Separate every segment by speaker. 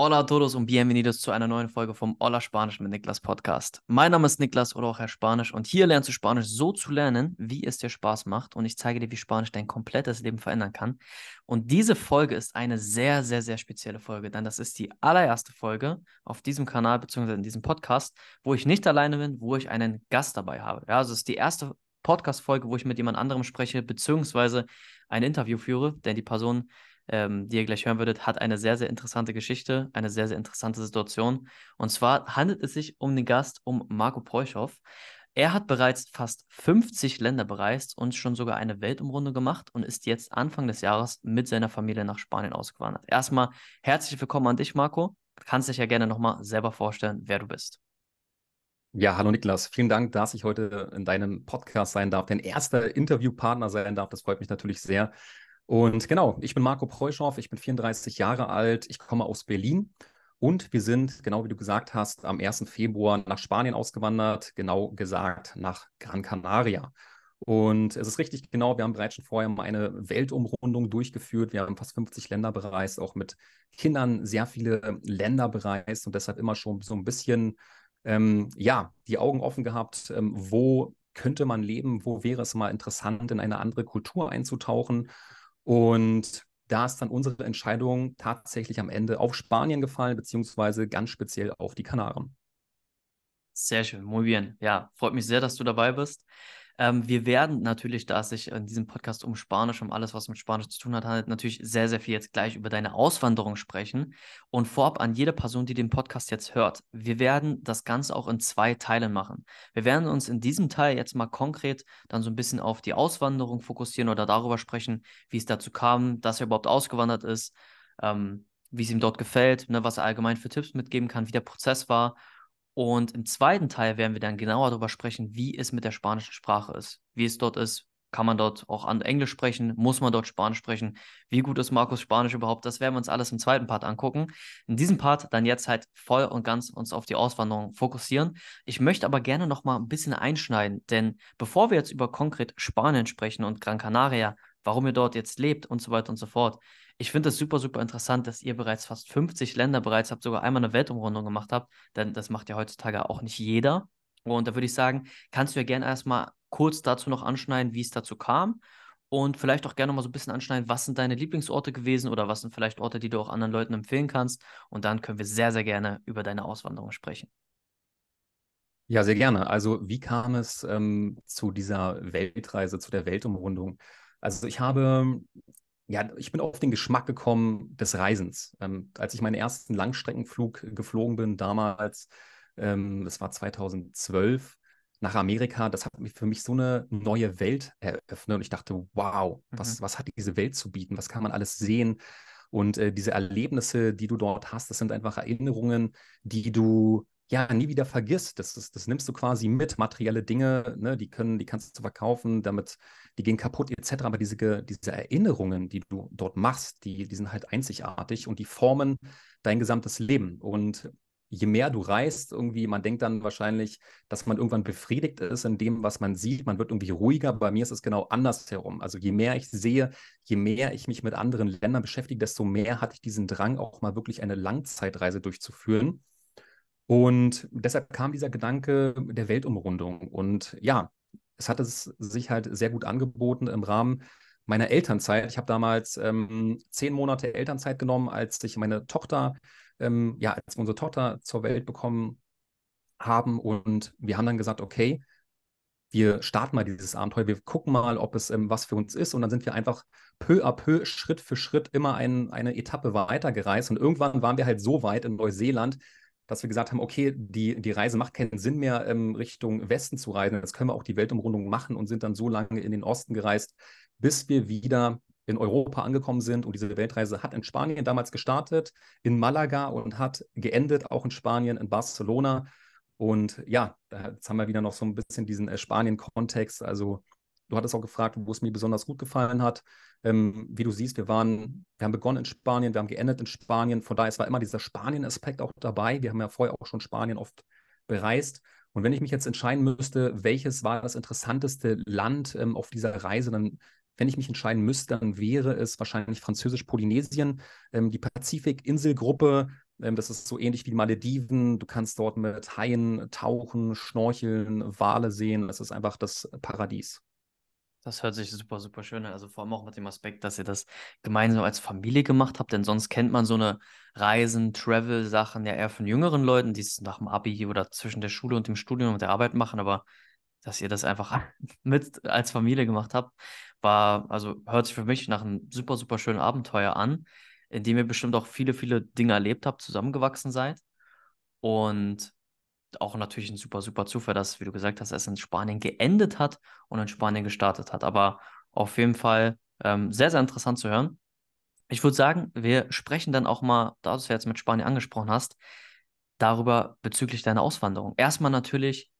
Speaker 1: Hola todos und bienvenidos zu einer neuen Folge vom Hola Spanisch mit Niklas Podcast. Mein Name ist Niklas oder auch Herr Spanisch und hier lernst du Spanisch so zu lernen, wie es dir Spaß macht und ich zeige dir, wie Spanisch dein komplettes Leben verändern kann. Und diese Folge ist eine sehr, sehr, sehr spezielle Folge, denn das ist die allererste Folge auf diesem Kanal bzw. in diesem Podcast, wo ich nicht alleine bin, wo ich einen Gast dabei habe. Ja, also es ist die erste Podcast-Folge, wo ich mit jemand anderem spreche, beziehungsweise ein Interview führe, denn die Person ähm, die ihr gleich hören würdet, hat eine sehr, sehr interessante Geschichte, eine sehr, sehr interessante Situation. Und zwar handelt es sich um den Gast, um Marco Preuchow. Er hat bereits fast 50 Länder bereist und schon sogar eine Weltumrunde gemacht und ist jetzt Anfang des Jahres mit seiner Familie nach Spanien ausgewandert. Erstmal herzlich willkommen an dich, Marco. Du kannst dich ja gerne nochmal selber vorstellen, wer du bist.
Speaker 2: Ja, hallo Niklas. Vielen Dank, dass ich heute in deinem Podcast sein darf, dein erster Interviewpartner sein darf. Das freut mich natürlich sehr. Und genau, ich bin Marco Preuschow, ich bin 34 Jahre alt, ich komme aus Berlin und wir sind, genau wie du gesagt hast, am 1. Februar nach Spanien ausgewandert, genau gesagt nach Gran Canaria. Und es ist richtig genau, wir haben bereits schon vorher mal eine Weltumrundung durchgeführt. Wir haben fast 50 Länder bereist, auch mit Kindern sehr viele Länder bereist und deshalb immer schon so ein bisschen, ähm, ja, die Augen offen gehabt, ähm, wo könnte man leben, wo wäre es mal interessant, in eine andere Kultur einzutauchen. Und da ist dann unsere Entscheidung tatsächlich am Ende auf Spanien gefallen, beziehungsweise ganz speziell auf die Kanaren.
Speaker 1: Sehr schön, muy bien. Ja, freut mich sehr, dass du dabei bist. Ähm, wir werden natürlich, da es sich in diesem Podcast um Spanisch, um alles, was mit Spanisch zu tun hat, handelt, natürlich sehr, sehr viel jetzt gleich über deine Auswanderung sprechen. Und vorab an jede Person, die den Podcast jetzt hört, wir werden das Ganze auch in zwei Teilen machen. Wir werden uns in diesem Teil jetzt mal konkret dann so ein bisschen auf die Auswanderung fokussieren oder darüber sprechen, wie es dazu kam, dass er überhaupt ausgewandert ist, ähm, wie es ihm dort gefällt, ne, was er allgemein für Tipps mitgeben kann, wie der Prozess war und im zweiten Teil werden wir dann genauer darüber sprechen, wie es mit der spanischen Sprache ist, wie es dort ist. Kann man dort auch an Englisch sprechen? Muss man dort Spanisch sprechen? Wie gut ist Markus Spanisch überhaupt? Das werden wir uns alles im zweiten Part angucken. In diesem Part dann jetzt halt voll und ganz uns auf die Auswanderung fokussieren. Ich möchte aber gerne noch mal ein bisschen einschneiden, denn bevor wir jetzt über konkret Spanien sprechen und Gran Canaria, warum ihr dort jetzt lebt und so weiter und so fort, ich finde es super, super interessant, dass ihr bereits fast 50 Länder bereits habt, sogar einmal eine Weltumrundung gemacht habt, denn das macht ja heutzutage auch nicht jeder. Und da würde ich sagen, kannst du ja gerne erstmal kurz dazu noch anschneiden, wie es dazu kam und vielleicht auch gerne noch mal so ein bisschen anschneiden, was sind deine Lieblingsorte gewesen oder was sind vielleicht Orte, die du auch anderen Leuten empfehlen kannst. Und dann können wir sehr, sehr gerne über deine Auswanderung sprechen.
Speaker 2: Ja, sehr gerne. Also wie kam es ähm, zu dieser Weltreise, zu der Weltumrundung? Also ich habe ja, ich bin auf den Geschmack gekommen des Reisens. Ähm, als ich meinen ersten Langstreckenflug geflogen bin, damals, ähm, das war 2012, nach Amerika, das hat für mich so eine neue Welt eröffnet. Und ich dachte, wow, mhm. was, was hat diese Welt zu bieten? Was kann man alles sehen? Und äh, diese Erlebnisse, die du dort hast, das sind einfach Erinnerungen, die du ja nie wieder vergisst. Das, ist, das nimmst du quasi mit. Materielle Dinge, ne, die können, die kannst du verkaufen, damit die gehen kaputt etc. Aber diese, diese Erinnerungen, die du dort machst, die, die sind halt einzigartig und die formen dein gesamtes Leben. Und je mehr du reist, irgendwie, man denkt dann wahrscheinlich, dass man irgendwann befriedigt ist in dem, was man sieht. Man wird irgendwie ruhiger. Bei mir ist es genau andersherum. Also je mehr ich sehe, je mehr ich mich mit anderen Ländern beschäftige, desto mehr hatte ich diesen Drang, auch mal wirklich eine Langzeitreise durchzuführen. Und deshalb kam dieser Gedanke der Weltumrundung. Und ja, es hat es sich halt sehr gut angeboten im Rahmen meiner Elternzeit. Ich habe damals ähm, zehn Monate Elternzeit genommen, als ich meine Tochter, ähm, ja, als unsere Tochter zur Welt bekommen haben. Und wir haben dann gesagt, okay, wir starten mal dieses Abenteuer, wir gucken mal, ob es ähm, was für uns ist. Und dann sind wir einfach peu à peu, Schritt für Schritt immer ein, eine Etappe weitergereist. Und irgendwann waren wir halt so weit in Neuseeland, dass wir gesagt haben, okay, die, die Reise macht keinen Sinn mehr, ähm, Richtung Westen zu reisen. Jetzt können wir auch die Weltumrundung machen und sind dann so lange in den Osten gereist, bis wir wieder in Europa angekommen sind. Und diese Weltreise hat in Spanien damals gestartet, in Malaga und hat geendet, auch in Spanien, in Barcelona. Und ja, jetzt haben wir wieder noch so ein bisschen diesen äh, Spanien-Kontext. Also Du hattest auch gefragt, wo es mir besonders gut gefallen hat. Ähm, wie du siehst, wir waren, wir haben begonnen in Spanien, wir haben geendet in Spanien. Von daher, es war immer dieser Spanien-Aspekt auch dabei. Wir haben ja vorher auch schon Spanien oft bereist. Und wenn ich mich jetzt entscheiden müsste, welches war das interessanteste Land ähm, auf dieser Reise, dann, wenn ich mich entscheiden müsste, dann wäre es wahrscheinlich Französisch-Polynesien, ähm, die Pazifik-Inselgruppe, Ähm, das ist so ähnlich wie Malediven. Du kannst dort mit Haien tauchen, schnorcheln, Wale sehen. Es ist einfach das Paradies.
Speaker 1: Das hört sich super, super schön an. Also vor allem auch mit dem Aspekt, dass ihr das gemeinsam als Familie gemacht habt, denn sonst kennt man so eine Reisen, Travel-Sachen ja eher von jüngeren Leuten, die es nach dem Abi oder zwischen der Schule und dem Studium und der Arbeit machen, aber dass ihr das einfach mit als Familie gemacht habt, war, also hört sich für mich nach einem super, super schönen Abenteuer an, in dem ihr bestimmt auch viele, viele Dinge erlebt habt, zusammengewachsen seid. Und auch natürlich ein super, super Zufall, dass, wie du gesagt hast, es in Spanien geendet hat und in Spanien gestartet hat. Aber auf jeden Fall ähm, sehr, sehr interessant zu hören. Ich würde sagen, wir sprechen dann auch mal, da du es jetzt mit Spanien angesprochen hast, darüber bezüglich deiner Auswanderung. Erstmal natürlich,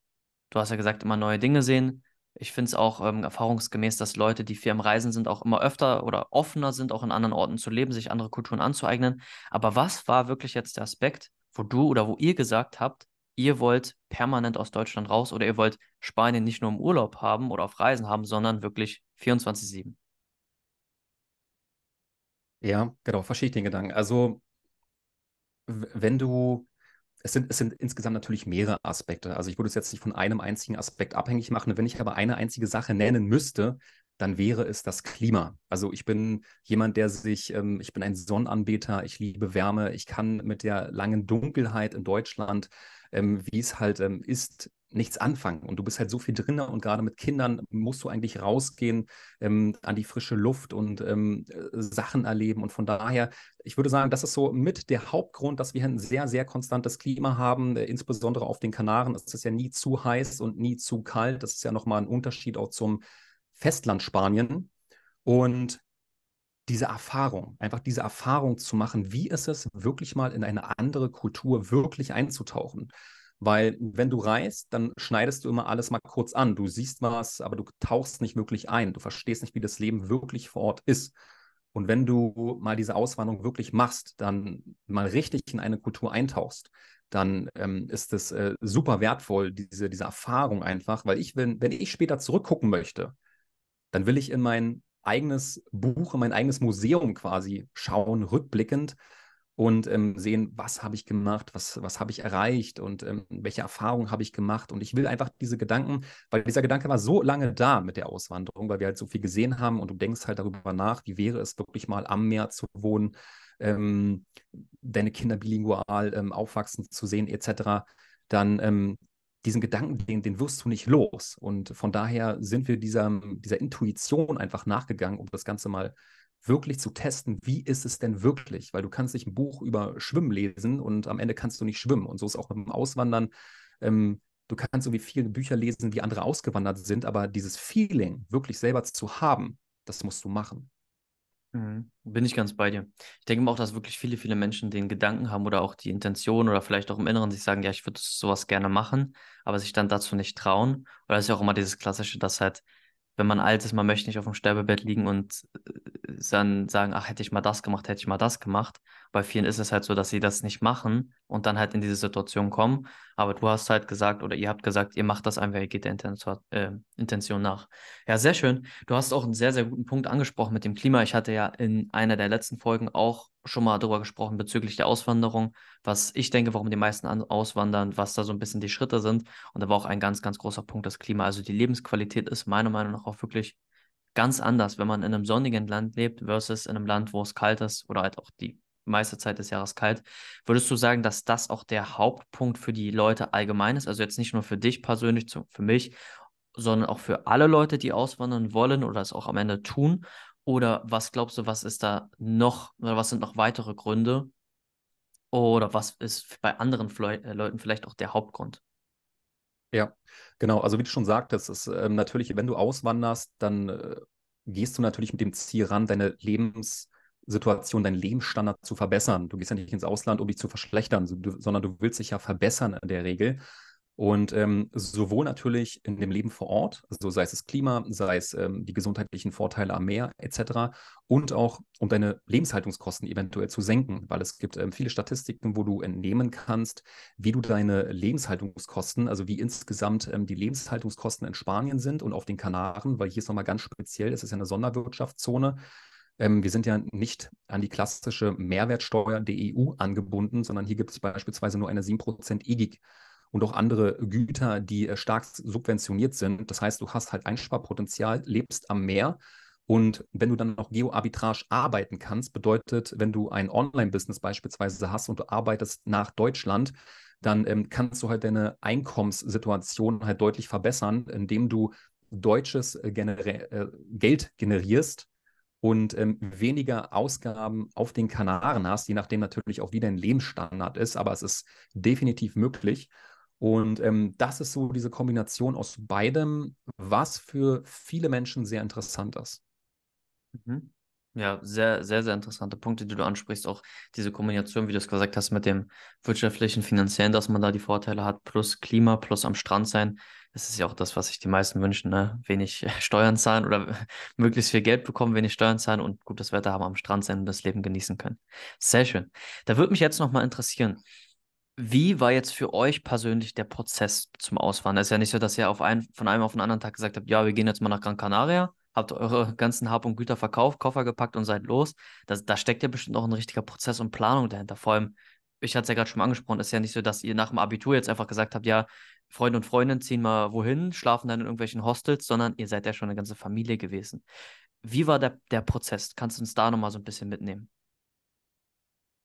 Speaker 1: du hast ja gesagt, immer neue Dinge sehen. Ich finde es auch ähm, erfahrungsgemäß, dass Leute, die viel am Reisen sind, auch immer öfter oder offener sind, auch in anderen Orten zu leben, sich andere Kulturen anzueignen. Aber was war wirklich jetzt der Aspekt, wo du oder wo ihr gesagt habt, ihr wollt permanent aus Deutschland raus oder ihr wollt Spanien nicht nur im Urlaub haben oder auf Reisen haben, sondern wirklich 24-7?
Speaker 2: Ja, genau, verstehe ich den Gedanken. Also, wenn du, es sind, es sind insgesamt natürlich mehrere Aspekte. Also, ich würde es jetzt nicht von einem einzigen Aspekt abhängig machen. Wenn ich aber eine einzige Sache nennen müsste, dann wäre es das Klima. Also ich bin jemand, der sich, ähm, ich bin ein Sonnenanbeter, ich liebe Wärme, ich kann mit der langen Dunkelheit in Deutschland, ähm, wie es halt ähm, ist, nichts anfangen. Und du bist halt so viel drin und gerade mit Kindern musst du eigentlich rausgehen ähm, an die frische Luft und ähm, äh, Sachen erleben. Und von daher, ich würde sagen, das ist so mit der Hauptgrund, dass wir ein sehr, sehr konstantes Klima haben. Äh, insbesondere auf den Kanaren ist es ja nie zu heiß und nie zu kalt. Das ist ja nochmal ein Unterschied auch zum Festland Spanien. Und diese Erfahrung, einfach diese Erfahrung zu machen, wie ist es wirklich mal in eine andere Kultur wirklich einzutauchen. Weil wenn du reist, dann schneidest du immer alles mal kurz an. Du siehst was, aber du tauchst nicht wirklich ein. Du verstehst nicht, wie das Leben wirklich vor Ort ist. Und wenn du mal diese Auswanderung wirklich machst, dann mal richtig in eine Kultur eintauchst, dann ähm, ist es äh, super wertvoll, diese, diese Erfahrung einfach, weil ich, wenn, wenn ich später zurückgucken möchte, dann will ich in mein eigenes Buch, in mein eigenes Museum quasi schauen, rückblickend und ähm, sehen, was habe ich gemacht, was, was habe ich erreicht und ähm, welche Erfahrungen habe ich gemacht. Und ich will einfach diese Gedanken, weil dieser Gedanke war so lange da mit der Auswanderung, weil wir halt so viel gesehen haben und du denkst halt darüber nach, wie wäre es wirklich mal am Meer zu wohnen, ähm, deine Kinder bilingual ähm, aufwachsen zu sehen, etc. Dann ähm, diesen Gedanken, den, den wirst du nicht los. Und von daher sind wir dieser, dieser Intuition einfach nachgegangen, um das Ganze mal wirklich zu testen, wie ist es denn wirklich? Weil du kannst nicht ein Buch über Schwimmen lesen und am Ende kannst du nicht schwimmen. Und so ist auch mit dem Auswandern. Ähm, du kannst irgendwie viele Bücher lesen, wie andere ausgewandert sind, aber dieses Feeling wirklich selber zu haben, das musst du machen.
Speaker 1: Mhm. Bin ich ganz bei dir. Ich denke auch, dass wirklich viele, viele Menschen den Gedanken haben oder auch die Intention oder vielleicht auch im Inneren sich sagen, ja, ich würde sowas gerne machen, aber sich dann dazu nicht trauen. Weil das ist ja auch immer dieses Klassische, dass halt wenn man alt ist, man möchte nicht auf dem Sterbebett liegen und äh, dann sagen, ach, hätte ich mal das gemacht, hätte ich mal das gemacht. Bei vielen ist es halt so, dass sie das nicht machen und dann halt in diese Situation kommen. Aber du hast halt gesagt oder ihr habt gesagt, ihr macht das einfach, ihr geht der Intention, äh, Intention nach. Ja, sehr schön. Du hast auch einen sehr, sehr guten Punkt angesprochen mit dem Klima. Ich hatte ja in einer der letzten Folgen auch schon mal darüber gesprochen bezüglich der Auswanderung, was ich denke, warum die meisten auswandern, was da so ein bisschen die Schritte sind. Und da war auch ein ganz, ganz großer Punkt das Klima. Also die Lebensqualität ist meiner Meinung nach auch wirklich ganz anders, wenn man in einem sonnigen Land lebt versus in einem Land, wo es kalt ist oder halt auch die meiste Zeit des Jahres kalt. Würdest du sagen, dass das auch der Hauptpunkt für die Leute allgemein ist? Also jetzt nicht nur für dich persönlich, für mich, sondern auch für alle Leute, die auswandern wollen oder es auch am Ende tun? Oder was glaubst du, was ist da noch, oder was sind noch weitere Gründe? Oder was ist bei anderen Fle äh, Leuten vielleicht auch der Hauptgrund?
Speaker 2: Ja, genau. Also wie du schon sagtest, ist ähm, natürlich, wenn du auswanderst, dann äh, gehst du natürlich mit dem Ziel ran, deine Lebenssituation, deinen Lebensstandard zu verbessern. Du gehst ja nicht ins Ausland, um dich zu verschlechtern, so, sondern du willst dich ja verbessern in der Regel. Und ähm, sowohl natürlich in dem Leben vor Ort, also sei es das Klima, sei es ähm, die gesundheitlichen Vorteile am Meer etc. und auch um deine Lebenshaltungskosten eventuell zu senken, weil es gibt ähm, viele Statistiken, wo du entnehmen kannst, wie du deine Lebenshaltungskosten, also wie insgesamt ähm, die Lebenshaltungskosten in Spanien sind und auf den Kanaren, weil hier ist nochmal ganz speziell, es ist ja eine Sonderwirtschaftszone, Ähm, wir sind ja nicht an die klassische Mehrwertsteuer der EU angebunden, sondern hier gibt es beispielsweise nur eine 7% EGIG und auch andere Güter, die äh, stark subventioniert sind. Das heißt, du hast halt Einsparpotenzial, lebst am Meer und wenn du dann noch Geo-Arbitrage arbeiten kannst, bedeutet, wenn du ein Online-Business beispielsweise hast und du arbeitest nach Deutschland, dann ähm, kannst du halt deine Einkommenssituation halt deutlich verbessern, indem du deutsches äh, gener äh, Geld generierst und ähm, weniger Ausgaben auf den Kanaren hast, je nachdem natürlich auch wie dein Lebensstandard ist, aber es ist definitiv möglich. Und ähm, das ist so diese Kombination aus beidem, was für viele Menschen sehr interessant ist.
Speaker 1: Mhm. Ja, sehr, sehr, sehr interessante Punkte, die du ansprichst. Auch diese Kombination, wie du es gesagt hast, mit dem wirtschaftlichen, finanziellen, dass man da die Vorteile hat, plus Klima, plus am Strand sein. Das ist ja auch das, was sich die meisten wünschen, ne? Wenig Steuern zahlen oder möglichst viel Geld bekommen, wenig Steuern zahlen und gutes Wetter haben, am Strand sein und das Leben genießen können. Sehr schön. Da würde mich jetzt nochmal interessieren, wie war jetzt für euch persönlich der Prozess zum Auswandern? Es ist ja nicht so, dass ihr auf einen, von einem auf den anderen Tag gesagt habt, ja, wir gehen jetzt mal nach Gran Canaria, habt eure ganzen Hab und Güter verkauft, Koffer gepackt und seid los. Das, da steckt ja bestimmt auch ein richtiger Prozess und Planung dahinter. Vor allem, ich hatte es ja gerade schon angesprochen, ist ja nicht so, dass ihr nach dem Abitur jetzt einfach gesagt habt, ja, Freunde und Freundinnen ziehen mal wohin, schlafen dann in irgendwelchen Hostels, sondern ihr seid ja schon eine ganze Familie gewesen. Wie war der, der Prozess? Kannst du uns da nochmal so ein bisschen mitnehmen?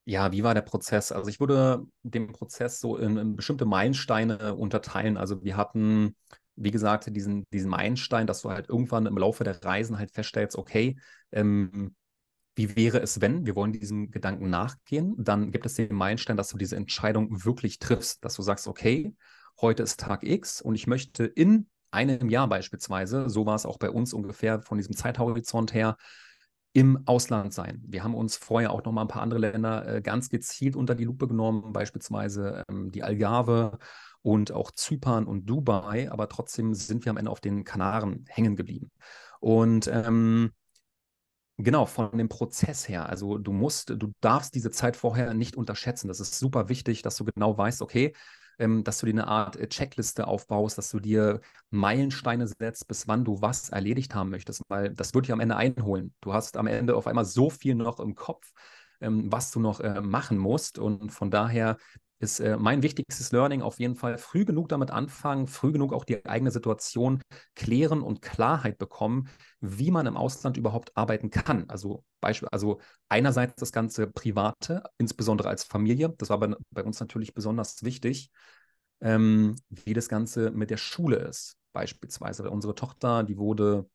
Speaker 2: Ja, wie war der Prozess? Also ich würde den Prozess so in, in bestimmte Meilensteine unterteilen. Also wir hatten, wie gesagt, diesen, diesen Meilenstein, dass du halt irgendwann im Laufe der Reisen halt feststellst, okay, ähm, wie wäre es, wenn wir wollen diesem Gedanken nachgehen? Dann gibt es den Meilenstein, dass du diese Entscheidung wirklich triffst, dass du sagst, okay, heute ist Tag X und ich möchte in einem Jahr beispielsweise, so war es auch bei uns ungefähr von diesem Zeithorizont her, im Ausland sein. Wir haben uns vorher auch noch mal ein paar andere Länder äh, ganz gezielt unter die Lupe genommen, beispielsweise ähm, die Algarve und auch Zypern und Dubai, aber trotzdem sind wir am Ende auf den Kanaren hängen geblieben. Und ähm, Genau, von dem Prozess her. Also du musst, du darfst diese Zeit vorher nicht unterschätzen. Das ist super wichtig, dass du genau weißt, okay, ähm, dass du dir eine Art äh, Checkliste aufbaust, dass du dir Meilensteine setzt, bis wann du was erledigt haben möchtest, weil das wird dich am Ende einholen. Du hast am Ende auf einmal so viel noch im Kopf, ähm, was du noch äh, machen musst und von daher ist äh, mein wichtigstes Learning auf jeden Fall früh genug damit anfangen, früh genug auch die eigene Situation klären und Klarheit bekommen, wie man im Ausland überhaupt arbeiten kann. Also Beispiel, also einerseits das ganze Private, insbesondere als Familie, das war bei, bei uns natürlich besonders wichtig, ähm, wie das Ganze mit der Schule ist. Beispielsweise unsere Tochter, die wurde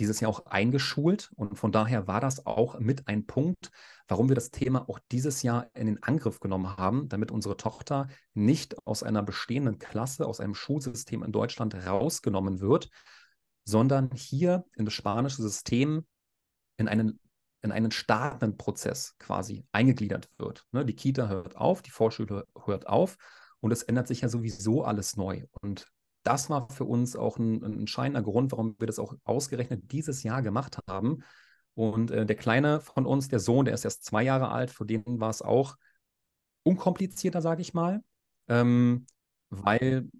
Speaker 2: dieses Jahr auch eingeschult und von daher war das auch mit ein Punkt, warum wir das Thema auch dieses Jahr in den Angriff genommen haben, damit unsere Tochter nicht aus einer bestehenden Klasse, aus einem Schulsystem in Deutschland rausgenommen wird, sondern hier in das spanische System in einen in einen startenden Prozess quasi eingegliedert wird. Ne, die Kita hört auf, die Vorschule hört auf und es ändert sich ja sowieso alles neu. Und das war für uns auch ein, ein entscheidender Grund, warum wir das auch ausgerechnet dieses Jahr gemacht haben. Und äh, der Kleine von uns, der Sohn, der ist erst zwei Jahre alt, für den war es auch unkomplizierter, sage ich mal, ähm, weil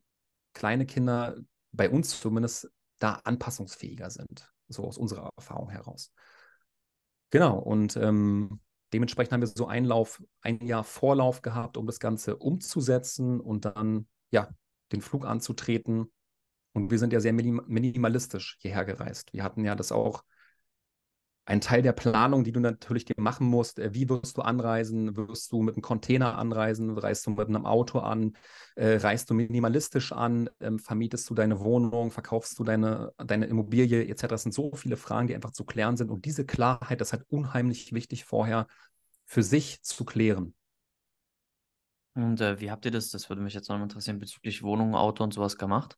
Speaker 2: kleine Kinder bei uns zumindest da anpassungsfähiger sind, so aus unserer Erfahrung heraus. Genau, und ähm, dementsprechend haben wir so einen Lauf, ein Jahr Vorlauf gehabt, um das Ganze umzusetzen und dann, ja, den Flug anzutreten. Und wir sind ja sehr minimalistisch hierher gereist. Wir hatten ja das auch ein Teil der Planung, die du natürlich dir machen musst. Äh, wie wirst du anreisen? Wirst du mit einem Container anreisen? Reist du mit einem Auto an? Äh, reist du minimalistisch an? Ähm, vermietest du deine Wohnung? Verkaufst du deine, deine Immobilie etc.? Das sind so viele Fragen, die einfach zu klären sind. Und diese Klarheit, das ist halt unheimlich wichtig vorher für sich zu klären.
Speaker 1: Und äh, wie habt ihr das, das würde mich jetzt noch interessieren, bezüglich Wohnung, Auto und sowas gemacht?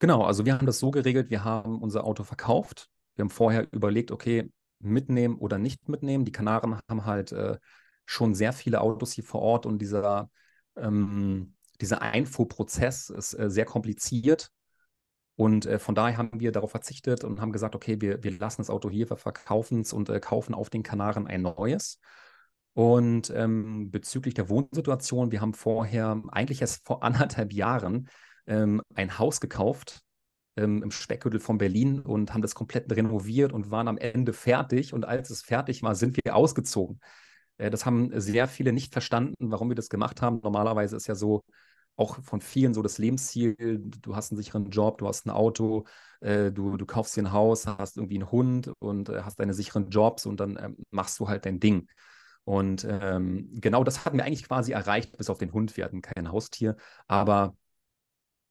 Speaker 2: Genau, also wir haben das so geregelt, wir haben unser Auto verkauft. Wir haben vorher überlegt, okay, mitnehmen oder nicht mitnehmen. Die Kanaren haben halt äh, schon sehr viele Autos hier vor Ort und dieser, ähm, dieser Einfuhrprozess ist äh, sehr kompliziert. Und äh, von daher haben wir darauf verzichtet und haben gesagt, okay, wir, wir lassen das Auto hier, wir verkaufen es und äh, kaufen auf den Kanaren ein neues. Und ähm, bezüglich der Wohnsituation, wir haben vorher, eigentlich erst vor anderthalb Jahren, ähm, ein Haus gekauft ähm, im Speckgürtel von Berlin und haben das komplett renoviert und waren am Ende fertig. Und als es fertig war, sind wir ausgezogen. Äh, das haben sehr viele nicht verstanden, warum wir das gemacht haben. Normalerweise ist ja so, auch von vielen so das Lebensziel, du hast einen sicheren Job, du hast ein Auto, äh, du, du kaufst dir ein Haus, hast irgendwie einen Hund und äh, hast deine sicheren Jobs und dann ähm, machst du halt dein Ding. Und ähm, genau das hatten wir eigentlich quasi erreicht, bis auf den Hund. Wir hatten kein Haustier, aber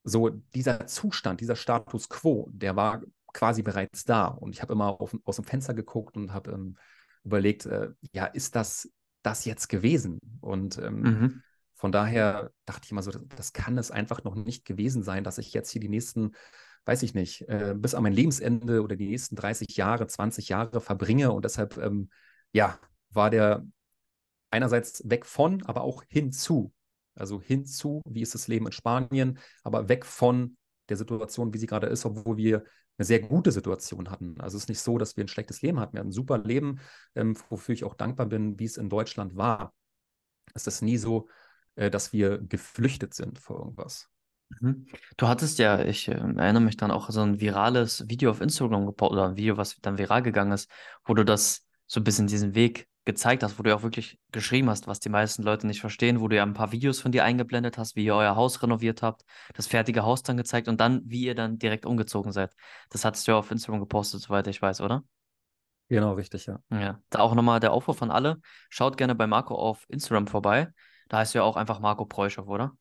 Speaker 2: so dieser Zustand, dieser Status quo, der war quasi bereits da. Und ich habe immer auf, aus dem Fenster geguckt und habe ähm, überlegt, äh, ja, ist das das jetzt gewesen? Und ähm, mhm. von daher dachte ich immer so, das, das, kann es einfach noch nicht gewesen sein, dass ich jetzt hier die nächsten, weiß ich nicht, äh, bis an mein Lebensende oder die nächsten 30 Jahre, 20 Jahre verbringe. Und deshalb, ähm, ja, war der einerseits weg von, aber auch hinzu. Also hinzu, wie ist das Leben in Spanien, aber weg von der Situation, wie sie gerade ist, obwohl wir eine sehr gute Situation hatten. Also es ist nicht so, dass wir ein schlechtes Leben hatten. Wir hatten ein super Leben, ähm, wofür ich auch dankbar bin, wie es in Deutschland war. Es ist nie so, äh, dass wir geflüchtet sind vor irgendwas.
Speaker 1: Mhm. Du hattest ja, ich äh, erinnere mich dann auch so ein virales Video auf Instagram gepostet oder ein Video, was dann viral gegangen ist, wo du das so ein bisschen diesen Weg gezeigt hast, wo du auch wirklich geschrieben hast, was die meisten Leute nicht verstehen, wo du ja ein paar Videos von dir eingeblendet hast, wie ihr euer Haus renoviert habt, das fertige Haus dann gezeigt und dann, wie ihr dann direkt umgezogen seid. Das hattest du ja auf Instagram gepostet, soweit ich weiß, oder?
Speaker 2: Genau, richtig, ja.
Speaker 1: Ja, da auch nochmal der Aufruf von alle. Schaut gerne bei Marco auf Instagram vorbei. Da heißt du ja auch einfach Marco Preuschow, oder?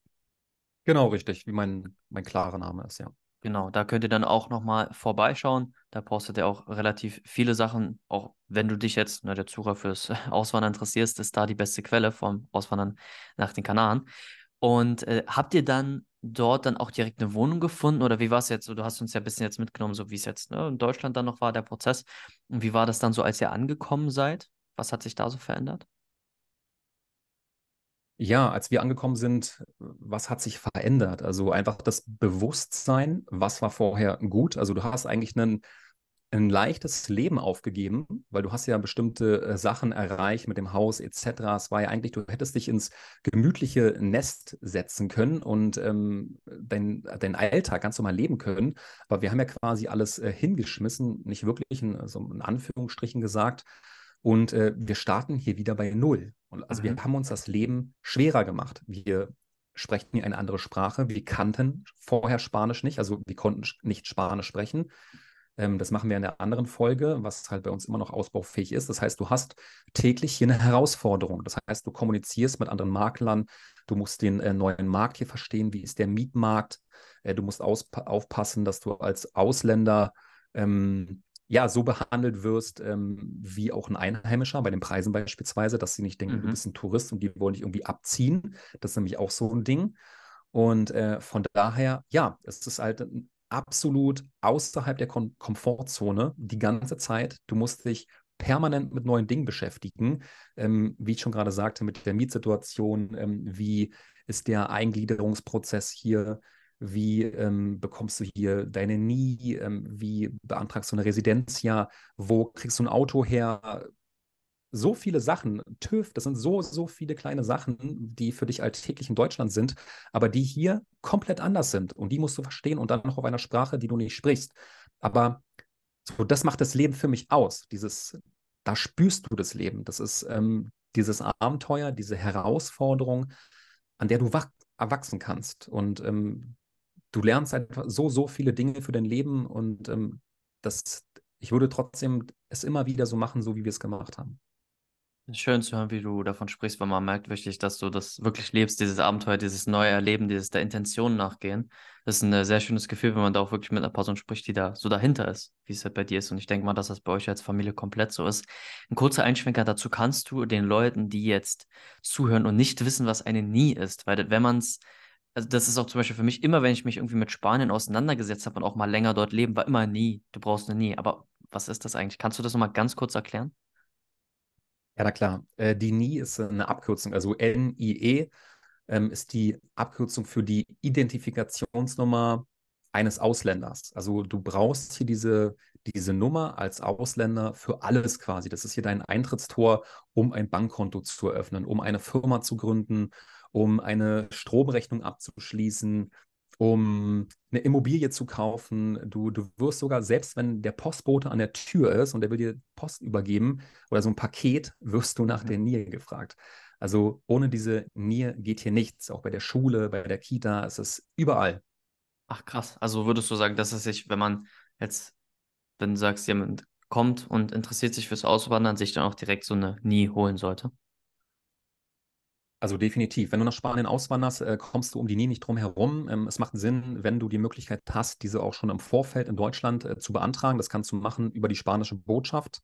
Speaker 2: Genau, richtig, wie mein, mein klarer Name ist, ja.
Speaker 1: Genau, da könnt ihr dann auch nochmal vorbeischauen. Da postet er auch relativ viele Sachen. Auch wenn du dich jetzt, ne, der Zuhörer fürs Auswandern interessierst, ist da die beste Quelle vom Auswandern nach den Kanaren. Und äh, habt ihr dann dort dann auch direkt eine Wohnung gefunden oder wie war es jetzt so? Du hast uns ja ein bisschen jetzt mitgenommen, so wie es jetzt ne, in Deutschland dann noch war, der Prozess. Und wie war das dann so, als ihr angekommen seid? Was hat sich da so verändert?
Speaker 2: Ja, als wir angekommen sind, was hat sich verändert? Also einfach das Bewusstsein, was war vorher gut? Also du hast eigentlich einen, ein leichtes Leben aufgegeben, weil du hast ja bestimmte äh, Sachen erreicht mit dem Haus etc. Es war ja eigentlich, du hättest dich ins gemütliche Nest setzen können und ähm, dein, dein Alltag ganz normal leben können. Aber wir haben ja quasi alles äh, hingeschmissen, nicht wirklich in, also in Anführungsstrichen gesagt. Und äh, wir starten hier wieder bei Null. Und also mhm. wir haben uns das Leben schwerer gemacht. Wir sprechen hier eine andere Sprache. Wir kannten vorher Spanisch nicht, also wir konnten nicht Spanisch sprechen. Ähm, das machen wir in der anderen Folge, was halt bei uns immer noch ausbaufähig ist. Das heißt, du hast täglich hier eine Herausforderung. Das heißt, du kommunizierst mit anderen Maklern, du musst den äh, neuen Markt hier verstehen, wie ist der Mietmarkt. Äh, du musst aufpassen, dass du als Ausländer ähm, ja, so behandelt wirst ähm, wie auch ein Einheimischer, bei den Preisen beispielsweise, dass sie nicht denken, mhm. du bist ein Tourist und die wollen dich irgendwie abziehen. Das ist nämlich auch so ein Ding. Und äh, von daher, ja, es ist halt absolut außerhalb der Kom Komfortzone die ganze Zeit. Du musst dich permanent mit neuen Dingen beschäftigen. Ähm, wie ich schon gerade sagte, mit der Mietsituation, ähm, wie ist der Eingliederungsprozess hier, wie ähm, bekommst du hier deine Nie? Ähm, wie beantragst du eine Residenz? Ja, wo kriegst du ein Auto her? So viele Sachen. TÜV, das sind so, so viele kleine Sachen, die für dich alltäglich in Deutschland sind, aber die hier komplett anders sind. Und die musst du verstehen und dann noch auf einer Sprache, die du nicht sprichst. Aber so, das macht das Leben für mich aus. Dieses, da spürst du das Leben. Das ist ähm, dieses Abenteuer, diese Herausforderung, an der du erwachsen kannst. Und ähm, du lernst einfach so, so viele Dinge für dein Leben und ähm, das, ich würde trotzdem es immer wieder so machen, so wie wir es gemacht haben.
Speaker 1: Schön zu hören, wie du davon sprichst, weil man merkt wirklich, dass du das wirklich lebst, dieses Abenteuer, dieses neue Erleben, dieses der Intention nachgehen. Das ist ein äh, sehr schönes Gefühl, wenn man da auch wirklich mit einer Person spricht, die da so dahinter ist, wie es halt bei dir ist. Und ich denke mal, dass das bei euch als Familie komplett so ist. Ein kurzer Einschwenker dazu kannst du den Leuten, die jetzt zuhören und nicht wissen, was eine Nie ist, weil wenn man es also das ist auch zum Beispiel für mich immer, wenn ich mich irgendwie mit Spanien auseinandergesetzt habe und auch mal länger dort leben, war immer nie, du brauchst eine nie. Aber was ist das eigentlich? Kannst du das nochmal ganz kurz erklären?
Speaker 2: Ja, na klar. Äh, die NIE ist eine Abkürzung, also NIE ähm, ist die Abkürzung für die Identifikationsnummer eines Ausländers. Also du brauchst hier diese, diese Nummer als Ausländer für alles quasi. Das ist hier dein Eintrittstor, um ein Bankkonto zu eröffnen, um eine Firma zu gründen, um eine Stromrechnung abzuschließen, um eine Immobilie zu kaufen. Du, du wirst sogar, selbst wenn der Postbote an der Tür ist und der will dir Post übergeben oder so ein Paket, wirst du nach der NIE gefragt. Also ohne diese NIE geht hier nichts. Auch bei der Schule, bei der Kita, es ist überall.
Speaker 1: Ach krass. Also würdest du sagen, dass es sich, wenn man jetzt, wenn du sagst, jemand kommt und interessiert sich fürs Auswandern, sich dann auch direkt so eine NIE holen sollte?
Speaker 2: Also definitiv. Wenn du nach Spanien auswanderst, äh, kommst du um die nie nicht drum herum. Ähm, es macht Sinn, wenn du die Möglichkeit hast, diese auch schon im Vorfeld in Deutschland äh, zu beantragen. Das kannst du machen über die spanische Botschaft.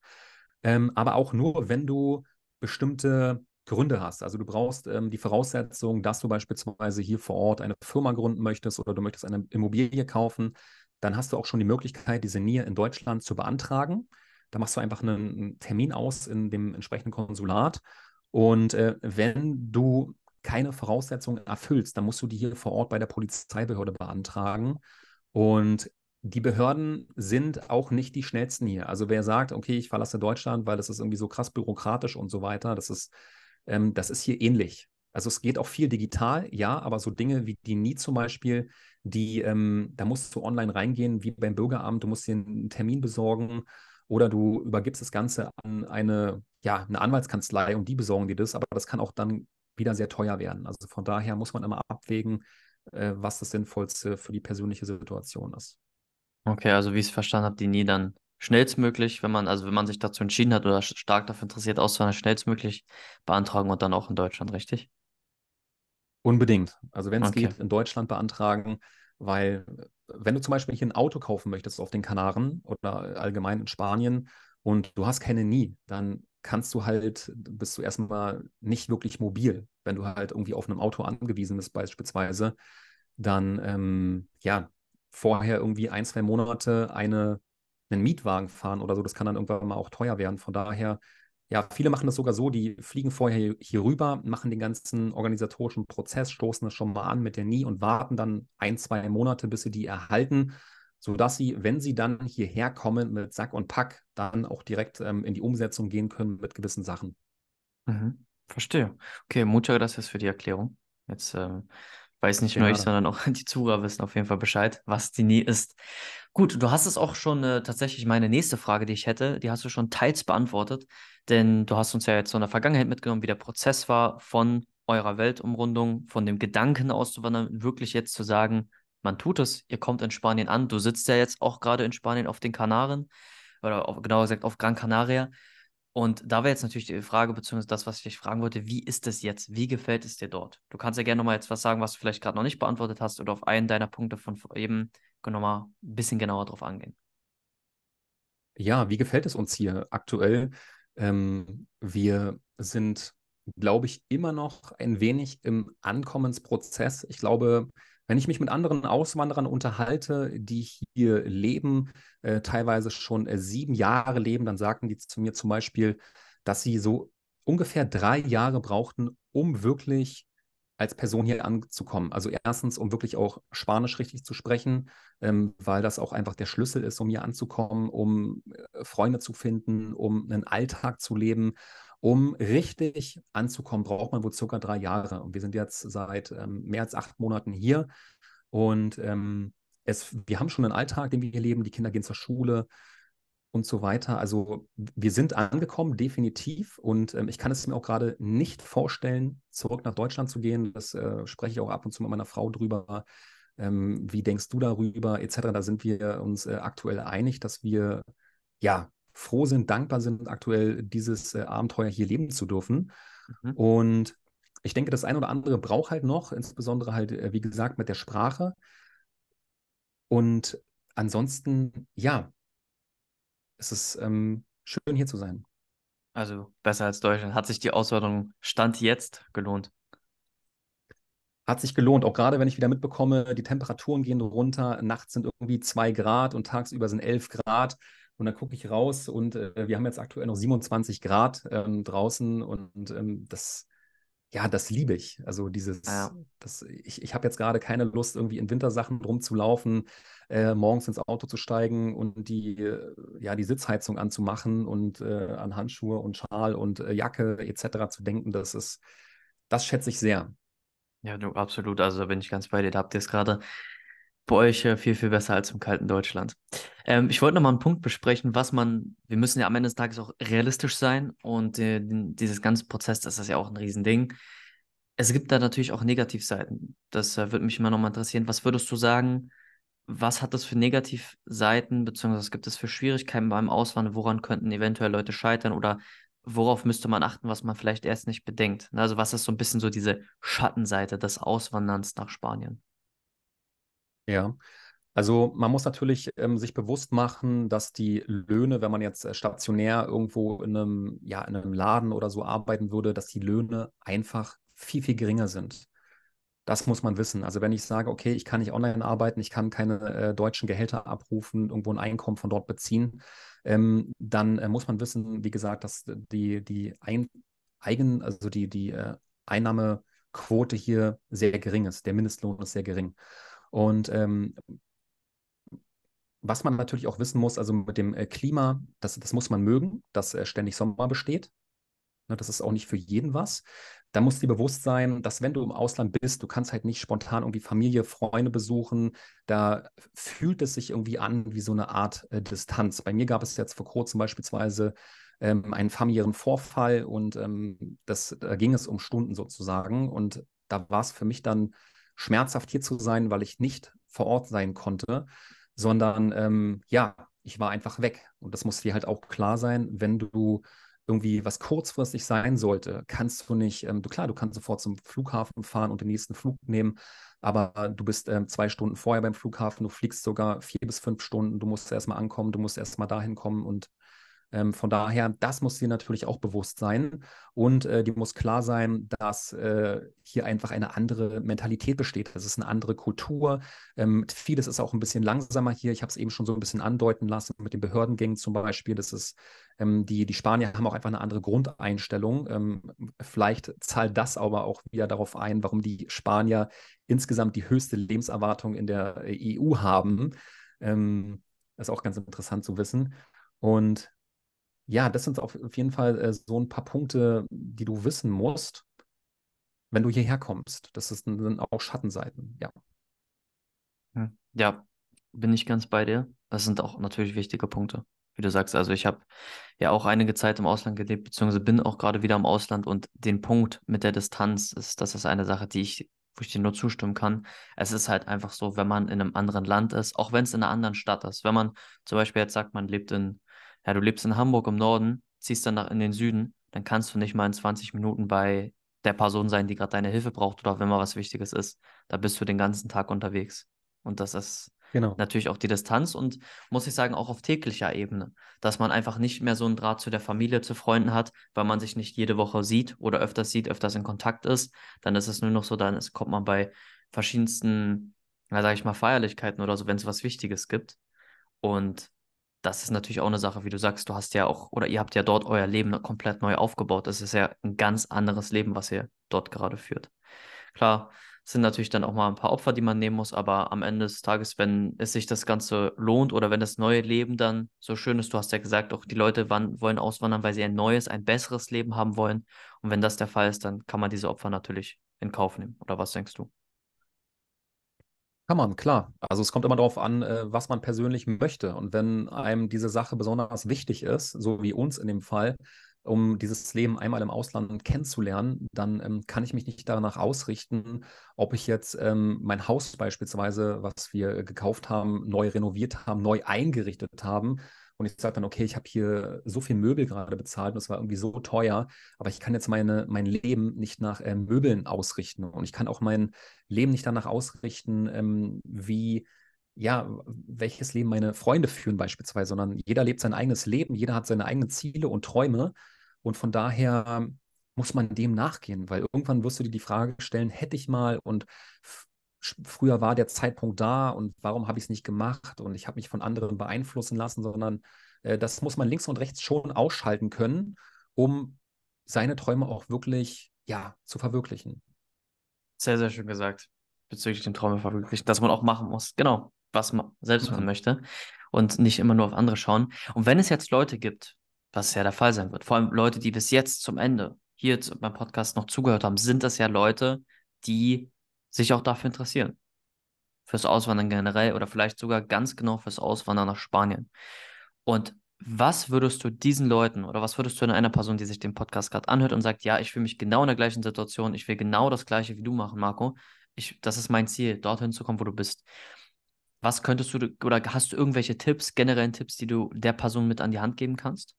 Speaker 2: Ähm, aber auch nur, wenn du bestimmte Gründe hast. Also du brauchst ähm, die Voraussetzung, dass du beispielsweise hier vor Ort eine Firma gründen möchtest oder du möchtest eine Immobilie kaufen. Dann hast du auch schon die Möglichkeit, diese NIE in Deutschland zu beantragen. Da machst du einfach einen Termin aus in dem entsprechenden Konsulat und äh, wenn du keine Voraussetzungen erfüllst, dann musst du die hier vor Ort bei der Polizeibehörde beantragen. Und die Behörden sind auch nicht die schnellsten hier. Also wer sagt, okay, ich verlasse Deutschland, weil das ist irgendwie so krass bürokratisch und so weiter, das ist, ähm, das ist hier ähnlich. Also es geht auch viel digital, ja, aber so Dinge wie die NIE zum Beispiel, die, ähm, da musst du online reingehen, wie beim Bürgeramt, du musst dir einen Termin besorgen oder du übergibst das Ganze an eine, ja, eine Anwaltskanzlei und die besorgen dir das, aber das kann auch dann wieder sehr teuer werden. Also von daher muss man immer abwägen, äh, was das Sinnvollste für die persönliche Situation ist.
Speaker 1: Okay, also wie ich es verstanden habe, die nie dann schnellstmöglich, wenn man, also wenn man sich dazu entschieden hat oder stark dafür interessiert, auszuwandern, schnellstmöglich beantragen und dann auch in Deutschland, richtig?
Speaker 2: Unbedingt. Also wenn es okay. geht, in Deutschland beantragen, weil wenn du zum Beispiel hier ein Auto kaufen möchtest auf den Kanaren oder allgemein in Spanien und du hast keine Nie, dann kannst du halt, bist du erstmal nicht wirklich mobil. Wenn du halt irgendwie auf einem Auto angewiesen bist, beispielsweise, dann ähm, ja, vorher irgendwie ein, zwei Monate eine, einen Mietwagen fahren oder so, das kann dann irgendwann mal auch teuer werden. Von daher ja, viele machen das sogar so, die fliegen vorher hier rüber, machen den ganzen organisatorischen Prozess, stoßen das schon mal an mit der Nie und warten dann ein, zwei Monate, bis sie die erhalten, sodass sie, wenn sie dann hierher kommen mit Sack und Pack, dann auch direkt ähm, in die Umsetzung gehen können mit gewissen Sachen.
Speaker 1: Mhm. Verstehe. Okay, muchas gracias für die Erklärung. Jetzt ähm, weiß nicht nur ich, sondern auch die Zuhörer wissen auf jeden Fall Bescheid, was die Nie ist. Gut, du hast es auch schon äh, tatsächlich meine nächste Frage, die ich hätte, die hast du schon teils beantwortet, denn du hast uns ja jetzt so in der Vergangenheit mitgenommen, wie der Prozess war von eurer Weltumrundung, von dem Gedanken auszuwandern, wirklich jetzt zu sagen, man tut es, ihr kommt in Spanien an, du sitzt ja jetzt auch gerade in Spanien auf den Kanaren oder auf, genauer gesagt auf Gran Canaria und da wäre jetzt natürlich die Frage, beziehungsweise das, was ich dich fragen wollte, wie ist es jetzt? Wie gefällt es dir dort? Du kannst ja gerne nochmal jetzt was sagen, was du vielleicht gerade noch nicht beantwortet hast oder auf einen deiner Punkte von eben nochmal ein bisschen genauer drauf angehen.
Speaker 2: Ja, wie gefällt es uns hier aktuell? Ähm, wir sind, glaube ich, immer noch ein wenig im Ankommensprozess. Ich glaube, wenn ich mich mit anderen Auswanderern unterhalte, die hier leben, äh, teilweise schon äh, sieben Jahre leben, dann sagten die zu mir zum Beispiel, dass sie so ungefähr drei Jahre brauchten, um wirklich als Person hier anzukommen. Also erstens, um wirklich auch Spanisch richtig zu sprechen, ähm, weil das auch einfach der Schlüssel ist, um hier anzukommen, um äh, Freunde zu finden, um einen Alltag zu leben um richtig anzukommen, braucht man wohl circa drei Jahre. Und wir sind jetzt seit ähm, mehr als acht Monaten hier. Und ähm, es, wir haben schon einen Alltag, den wir hier leben. Die Kinder gehen zur Schule und so weiter. Also wir sind angekommen, definitiv. Und ähm, ich kann es mir auch gerade nicht vorstellen, zurück nach Deutschland zu gehen. Das äh, spreche ich auch ab und zu mit meiner Frau drüber. Ähm, wie denkst du darüber, etc. Da sind wir uns äh, aktuell einig, dass wir ja froh sind, dankbar sind, aktuell dieses äh, Abenteuer hier leben zu dürfen. Mhm. Und ich denke, das eine oder andere braucht halt noch, insbesondere halt, äh, wie gesagt, mit der Sprache. Und ansonsten, ja, es ist ähm, schön hier zu sein.
Speaker 1: Also besser als Deutschland. Hat sich die Auswanderung Stand jetzt gelohnt?
Speaker 2: Hat sich gelohnt, auch gerade wenn ich wieder mitbekomme, die Temperaturen gehen runter, nachts sind irgendwie zwei Grad und tagsüber sind elf Grad. Und dann gucke ich raus und äh, wir haben jetzt aktuell noch 27 Grad ähm, draußen und ähm, das, ja, das liebe ich. Also dieses, ja. das, ich, ich habe jetzt gerade keine Lust, irgendwie in Wintersachen rumzulaufen, äh, morgens ins Auto zu steigen und die, äh, ja, die Sitzheizung anzumachen und äh, an Handschuhe und Schal und äh, Jacke etc. zu denken. Das ist, das schätze ich sehr.
Speaker 1: Ja, du, absolut. Also da bin ich ganz bei dir. Da habt ihr es gerade bei euch viel, viel besser als im kalten Deutschland. Ähm, ich wollte noch mal einen Punkt besprechen, was man, wir müssen ja am Ende des Tages auch realistisch sein und äh, dieses ganze Prozess, das ist ja auch ein Riesending. Es gibt da natürlich auch Negativseiten. Das äh, würde mich immer noch mal interessieren. Was würdest du sagen, was hat das für Negativseiten, beziehungsweise was gibt es für Schwierigkeiten beim Auswandern? Woran könnten eventuell Leute scheitern oder worauf müsste man achten, was man vielleicht erst nicht bedenkt? Also was ist so ein bisschen so diese Schattenseite des Auswanderns nach Spanien?
Speaker 2: Ja, also man muss natürlich ähm, sich bewusst machen, dass die Löhne, wenn man jetzt äh, stationär irgendwo in einem, ja, in einem Laden oder so arbeiten würde, dass die Löhne einfach viel, viel geringer sind. Das muss man wissen. Also wenn ich sage, okay, ich kann nicht online arbeiten, ich kann keine äh, deutschen Gehälter abrufen, irgendwo ein Einkommen von dort beziehen, ähm, dann äh, muss man wissen, wie gesagt, dass die, die ein, eigen, also die, die äh, Einnahmequote hier sehr gering ist. Der Mindestlohn ist sehr gering. Und ähm, was man natürlich auch wissen muss, also mit dem äh, Klima, das, das muss man mögen, dass äh, ständig Sommer besteht. Ne, das ist auch nicht für jeden was. Da muss dir bewusst sein, dass wenn du im Ausland bist, du kannst halt nicht spontan irgendwie Familie, Freunde besuchen. Da fühlt es sich irgendwie an wie so eine Art äh, Distanz. Bei mir gab es jetzt vor kurzem beispielsweise ähm, einen familiären Vorfall und ähm, das, da ging es um Stunden sozusagen. Und da war es für mich dann schmerzhaft hier zu sein, weil ich nicht vor Ort sein konnte, sondern ähm, ja, ich war einfach weg. Und das muss dir halt auch klar sein, wenn du irgendwie was kurzfristig sein sollte, kannst du nicht, ähm, du klar, du kannst sofort zum Flughafen fahren und den nächsten Flug nehmen, aber du bist ähm, zwei Stunden vorher beim Flughafen, du fliegst sogar vier bis fünf Stunden, du musst erstmal ankommen, du musst erstmal dahin kommen und ähm, von daher, das muss dir natürlich auch bewusst sein und äh, dir muss klar sein, dass äh, hier einfach eine andere Mentalität besteht. Das ist eine andere Kultur. Ähm, vieles ist auch ein bisschen langsamer hier. Ich habe es eben schon so ein bisschen andeuten lassen mit den Behördengängen zum Beispiel. Das ist, ähm, die, die Spanier haben auch einfach eine andere Grundeinstellung. Ähm, vielleicht zahlt das aber auch wieder darauf ein, warum die Spanier insgesamt die höchste Lebenserwartung in der äh, EU haben. Ähm, das ist auch ganz interessant zu wissen. Und ja, das sind auf, jeden Fall äh, so ein paar Punkte, die du wissen musst, wenn du hierher kommst. Das ist, sind auch Schattenseiten, ja.
Speaker 1: Hm. Ja, bin ich ganz bei dir. Das sind auch natürlich wichtige Punkte, wie du sagst. Also ich habe ja auch einige Zeit im Ausland gelebt, beziehungsweise bin auch gerade wieder im Ausland und den Punkt mit der Distanz ist, das ist eine Sache, die ich, wo ich dir nur zustimmen kann. Es ist halt einfach so, wenn man in einem anderen Land ist, auch wenn es in einer anderen Stadt ist. Wenn man zum Beispiel jetzt sagt, man lebt in ja, du lebst in Hamburg im Norden, ziehst dann nach in den Süden, dann kannst du nicht mal in 20 Minuten bei der Person sein, die gerade deine Hilfe braucht oder wenn mal was Wichtiges ist. Da bist du den ganzen Tag unterwegs. Und das ist genau. natürlich auch die Distanz und muss ich sagen, auch auf täglicher Ebene, dass man einfach nicht mehr so einen Draht zu der Familie, zu Freunden hat, weil man sich nicht jede Woche sieht oder öfters sieht, öfters in Kontakt ist. Dann ist es nur noch so, dann ist, kommt man bei verschiedensten, ja, sage ich mal, Feierlichkeiten oder so, wenn es was Wichtiges gibt. Und das ist natürlich auch eine Sache, wie du sagst, du hast ja auch, oder ihr habt ja dort euer Leben komplett neu aufgebaut. Das ist ja ein ganz anderes Leben, was ihr dort gerade führt. Klar, sind natürlich dann auch mal ein paar Opfer, die man nehmen muss, aber am Ende des Tages, wenn es sich das Ganze lohnt oder wenn das neue Leben dann so schön ist, du hast ja gesagt, auch die Leute wollen auswandern, weil sie ein neues, ein besseres Leben haben wollen. Und wenn das der Fall ist, dann kann man diese Opfer natürlich in Kauf nehmen. Oder was denkst du?
Speaker 2: Kann man, klar. Also es kommt immer darauf an, äh, was man persönlich möchte. Und wenn einem diese Sache besonders wichtig ist, so wie uns in dem Fall, um dieses Leben einmal im Ausland kennenzulernen, dann ähm, kann ich mich nicht danach ausrichten, ob ich jetzt ähm, mein Haus beispielsweise, was wir gekauft haben, neu renoviert haben, neu eingerichtet haben und ich sage dann, okay, ich habe hier so viel Möbel gerade bezahlt und es war irgendwie so teuer, aber ich kann jetzt meine, mein Leben nicht nach äh, Möbeln ausrichten. Und ich kann auch mein Leben nicht danach ausrichten, ähm, wie ja, welches Leben meine Freunde führen beispielsweise, sondern jeder lebt sein eigenes Leben, jeder hat seine eigenen Ziele und Träume. Und von daher muss man dem nachgehen, weil irgendwann wirst du dir die Frage stellen, hätte ich mal und früher war der Zeitpunkt da und warum habe ich es nicht gemacht und ich habe mich von anderen beeinflussen lassen, sondern äh, das muss man links und rechts schon ausschalten können, um seine Träume auch wirklich ja, zu verwirklichen.
Speaker 1: Sehr, sehr schön gesagt. Bezüglich den Träume verwirklichen, dass man auch machen muss. Genau, was man selbst machen möchte und nicht immer nur auf andere schauen. Und wenn es jetzt Leute gibt, was ja der Fall sein wird, vor allem Leute, die bis jetzt zum Ende hier beim Podcast noch zugehört haben, sind das ja Leute, die sich auch dafür interessieren. fürs Auswandern generell oder vielleicht sogar ganz genau fürs Auswandern nach Spanien. Und was würdest du diesen Leuten oder was würdest du in einer Person, die sich den Podcast gerade anhört und sagt, ja, ich fühle mich genau in der gleichen Situation, ich will genau das gleiche wie du machen, Marco. Ich, das ist mein Ziel, dorthin zu kommen, wo du bist. Was könntest du oder hast du irgendwelche Tipps, generellen Tipps, die du der Person mit an die Hand geben kannst?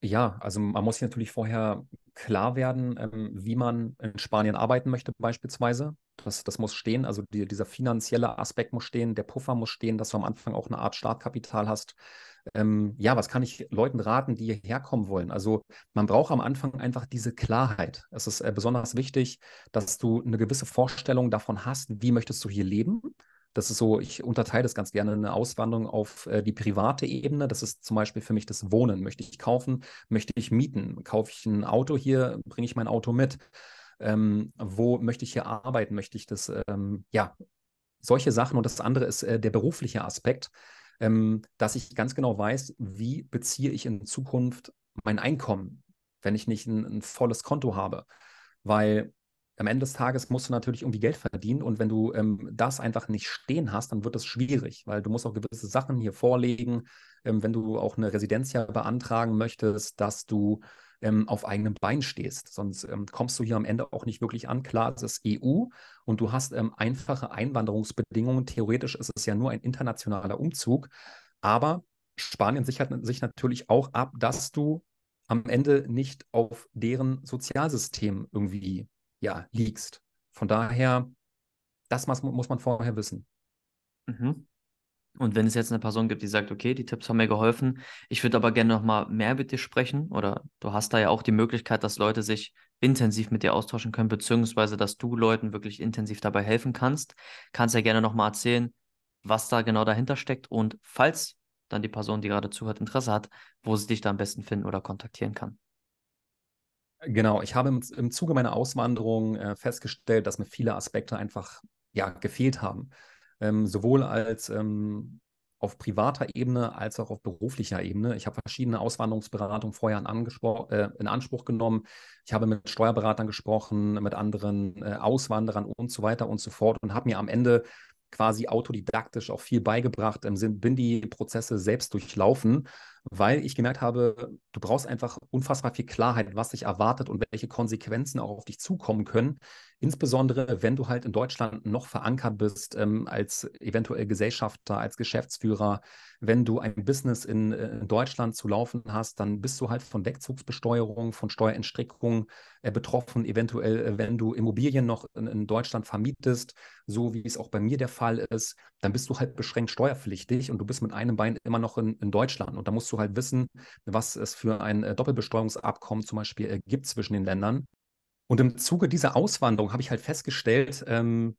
Speaker 2: Ja, also man muss sich natürlich vorher klar werden, ähm, wie man in Spanien arbeiten möchte, beispielsweise. Das, das muss stehen, also die, dieser finanzielle Aspekt muss stehen, der Puffer muss stehen, dass du am Anfang auch eine Art Startkapital hast. Ähm, ja, was kann ich Leuten raten, die hierher kommen wollen? Also man braucht am Anfang einfach diese Klarheit. Es ist äh, besonders wichtig, dass du eine gewisse Vorstellung davon hast, wie möchtest du hier leben das ist so, ich unterteile das ganz gerne, eine Auswanderung auf äh, die private Ebene. Das ist zum Beispiel für mich das Wohnen. Möchte ich kaufen? Möchte ich mieten? Kaufe ich ein Auto hier? Bringe ich mein Auto mit? Ähm, wo möchte ich hier arbeiten? Möchte ich das, ähm, ja, solche Sachen. Und das andere ist äh, der berufliche Aspekt, ähm, dass ich ganz genau weiß, wie beziehe ich in Zukunft mein Einkommen, wenn ich nicht ein, ein volles Konto habe. Weil am Ende des Tages musst du natürlich irgendwie Geld verdienen und wenn du ähm, das einfach nicht stehen hast, dann wird es schwierig, weil du musst auch gewisse Sachen hier vorlegen, ähm, wenn du auch eine Residenz ja beantragen möchtest, dass du ähm, auf eigenem Bein stehst. Sonst ähm, kommst du hier am Ende auch nicht wirklich an. Klar, es ist EU und du hast ähm, einfache Einwanderungsbedingungen. Theoretisch ist es ja nur ein internationaler Umzug, aber Spanien sichert sich natürlich auch ab, dass du am Ende nicht auf deren Sozialsystem irgendwie ja, liegst. Von daher, das muss man vorher wissen.
Speaker 1: Mhm. Und wenn es jetzt eine Person gibt, die sagt, okay, die Tipps haben mir geholfen, ich würde aber gerne noch mal mehr mit dir sprechen oder du hast da ja auch die Möglichkeit, dass Leute sich intensiv mit dir austauschen können, beziehungsweise dass du Leuten wirklich intensiv dabei helfen kannst, kannst ja gerne noch mal erzählen, was da genau dahinter steckt und falls dann die Person, die gerade zuhört, Interesse hat, wo sie dich da am besten finden oder kontaktieren kann.
Speaker 2: Genau, ich habe im, im Zuge meiner Auswanderung äh, festgestellt, dass mir viele Aspekte einfach ja, gefehlt haben. Ähm, sowohl als ähm, auf privater Ebene als auch auf beruflicher Ebene. Ich habe verschiedene Auswanderungsberatungen vorher in, äh, in, Anspruch genommen. Ich habe mit Steuerberatern gesprochen, mit anderen äh, Auswanderern und so weiter und so fort und habe mir am Ende quasi autodidaktisch auch viel beigebracht, im Sinn, bin die Prozesse selbst durchlaufen weil ich gemerkt habe, du brauchst einfach unfassbar viel Klarheit, was dich erwartet und welche Konsequenzen auch auf dich zukommen können. Insbesondere, wenn du halt in Deutschland noch verankert bist ähm, als eventuell Gesellschafter, als Geschäftsführer. Wenn du ein Business in, äh, in, Deutschland zu laufen hast, dann bist du halt von Wegzugsbesteuerung, von Steuerentstrickung äh, betroffen. Eventuell, äh, wenn du Immobilien noch in, in Deutschland vermietest, so wie es auch bei mir der Fall ist, dann bist du halt beschränkt steuerpflichtig und du bist mit einem Bein immer noch in, in Deutschland. Und da musst du halt wissen, was es für ein äh, Doppelbesteuerungsabkommen zum Beispiel äh, gibt zwischen den Ländern. Und im Zuge dieser Auswanderung habe ich halt festgestellt, ähm,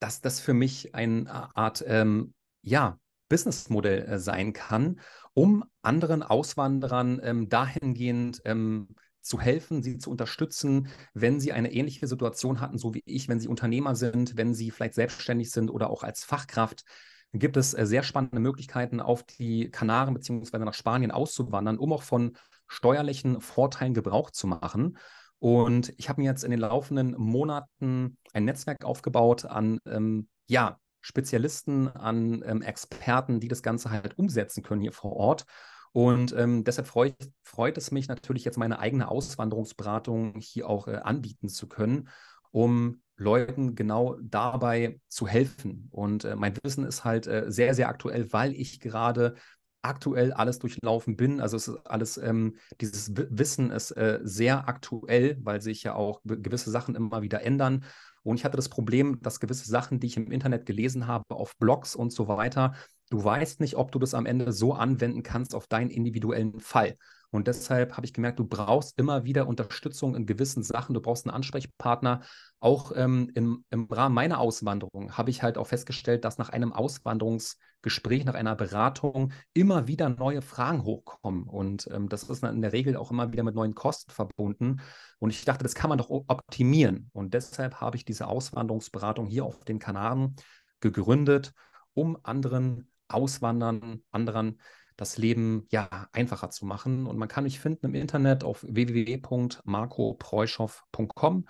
Speaker 2: dass das für mich eine Art, ähm, ja, Businessmodell äh, sein kann, um anderen Auswanderern ähm, dahingehend ähm, zu helfen, sie zu unterstützen, wenn sie eine ähnliche Situation hatten, so wie ich, wenn sie Unternehmer sind, wenn sie vielleicht selbstständig sind oder auch als Fachkraft, gibt es äh, sehr spannende Möglichkeiten, auf die Kanaren bzw. nach Spanien auszuwandern, um auch von steuerlichen Vorteilen Gebrauch zu machen. Und ich habe mir jetzt in den laufenden Monaten ein Netzwerk aufgebaut an ähm, ja, Spezialisten, an ähm, Experten, die das Ganze halt umsetzen können hier vor Ort. Und ähm, deshalb freut, freut, es mich natürlich jetzt meine eigene Auswanderungsberatung hier auch äh, anbieten zu können, um Leuten genau dabei zu helfen. Und äh, mein Wissen ist halt äh, sehr, sehr aktuell, weil ich gerade aktuell alles durchlaufen bin. Also es ist alles, ähm, dieses Wissen ist äh, sehr aktuell, weil sich ja auch gewisse Sachen immer wieder ändern. Und ich hatte das Problem, dass gewisse Sachen, die ich im Internet gelesen habe, auf Blogs und so weiter, du weißt nicht, ob du das am Ende so anwenden kannst auf deinen individuellen Fall. Und deshalb habe ich gemerkt, du brauchst immer wieder Unterstützung in gewissen Sachen. Du brauchst einen Ansprechpartner. Auch ähm, im, im Rahmen meiner Auswanderung habe ich halt auch festgestellt, dass nach einem Auswanderungsgespräch, nach einer Beratung immer wieder neue Fragen hochkommen. Und ähm, das ist in der Regel auch immer wieder mit neuen Kosten verbunden. Und ich dachte, das kann man doch optimieren. Und deshalb habe ich diese Auswanderungsberatung hier auf den Kanaren gegründet, um anderen Auswandern, anderen das Leben ja einfacher zu machen. Und man kann mich finden im Internet auf www.marcopreuschow.com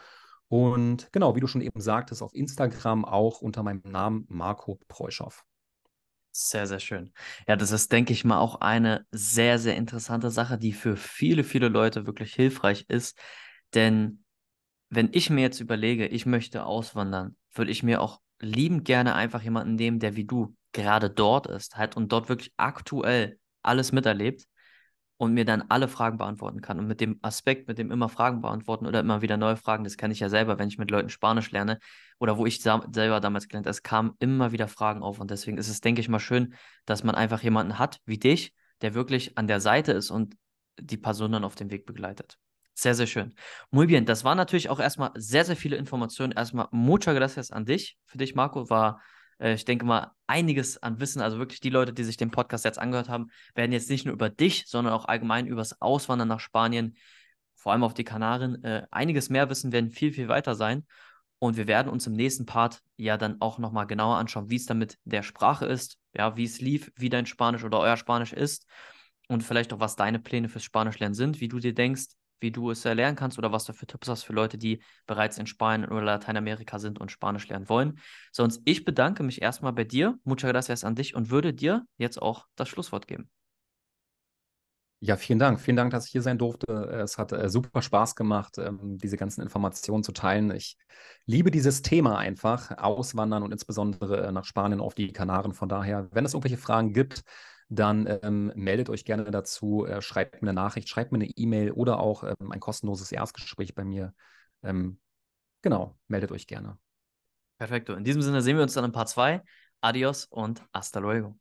Speaker 2: Und genau, wie du schon eben sagtest, auf Instagram auch unter meinem Namen Marco Preuschow.
Speaker 1: Sehr, sehr schön. Ja, das ist, denke ich mal, auch eine sehr, sehr interessante Sache, die für viele, viele Leute wirklich hilfreich ist. Denn wenn ich mir jetzt überlege, ich möchte auswandern, würde ich mir auch liebend gerne einfach jemanden nehmen, der wie du gerade dort ist, halt und dort wirklich aktuell alles miterlebt und mir dann alle Fragen beantworten kann. Und mit dem Aspekt, mit dem immer Fragen beantworten oder immer wieder neue Fragen, das kenne ich ja selber, wenn ich mit Leuten Spanisch lerne oder wo ich selber damals gelernt habe, es kamen immer wieder Fragen auf. Und deswegen ist es, denke ich mal, schön, dass man einfach jemanden hat wie dich, der wirklich an der Seite ist und die Person dann auf dem Weg begleitet. Sehr, sehr schön. Muy bien, das waren natürlich auch erstmal sehr, sehr viele Informationen. Erstmal muchas gracias an dich. Für dich, Marco, war äh, ich denke mal, einiges an Wissen. Also wirklich die Leute, die sich den Podcast jetzt angehört haben, werden jetzt nicht nur über dich, sondern auch allgemein über das Auswandern nach Spanien, vor allem auf die Kanaren, äh, einiges mehr wissen, werden viel, viel weiter sein. Und wir werden uns im nächsten Part ja dann auch nochmal genauer anschauen, wie es dann mit der Sprache ist, ja, wie es lief, wie dein Spanisch oder euer Spanisch ist und vielleicht auch, was deine Pläne fürs Spanischlernen sind, wie du dir denkst, wie du es erlernen kannst oder was du für Tipps hast für Leute, die bereits in Spanien oder Lateinamerika sind und Spanisch lernen wollen. Sonst ich bedanke mich erstmal bei dir. Muchas gracias an dich und würde dir jetzt auch das Schlusswort geben.
Speaker 2: Ja, vielen Dank. Vielen Dank, dass ich hier sein durfte. Es hat äh, super Spaß gemacht, ähm, diese ganzen Informationen zu teilen. Ich liebe dieses Thema einfach, Auswandern und insbesondere äh, nach Spanien auf die Kanaren. Von daher, wenn es irgendwelche Fragen gibt, dann ähm, meldet euch gerne dazu, äh, schreibt mir eine Nachricht, schreibt mir eine E-Mail oder auch ähm, ein kostenloses Erstgespräch bei mir. Ähm, genau, meldet euch gerne.
Speaker 1: Perfekt. In diesem Sinne sehen wir uns dann in Part 2. Adios und hasta luego.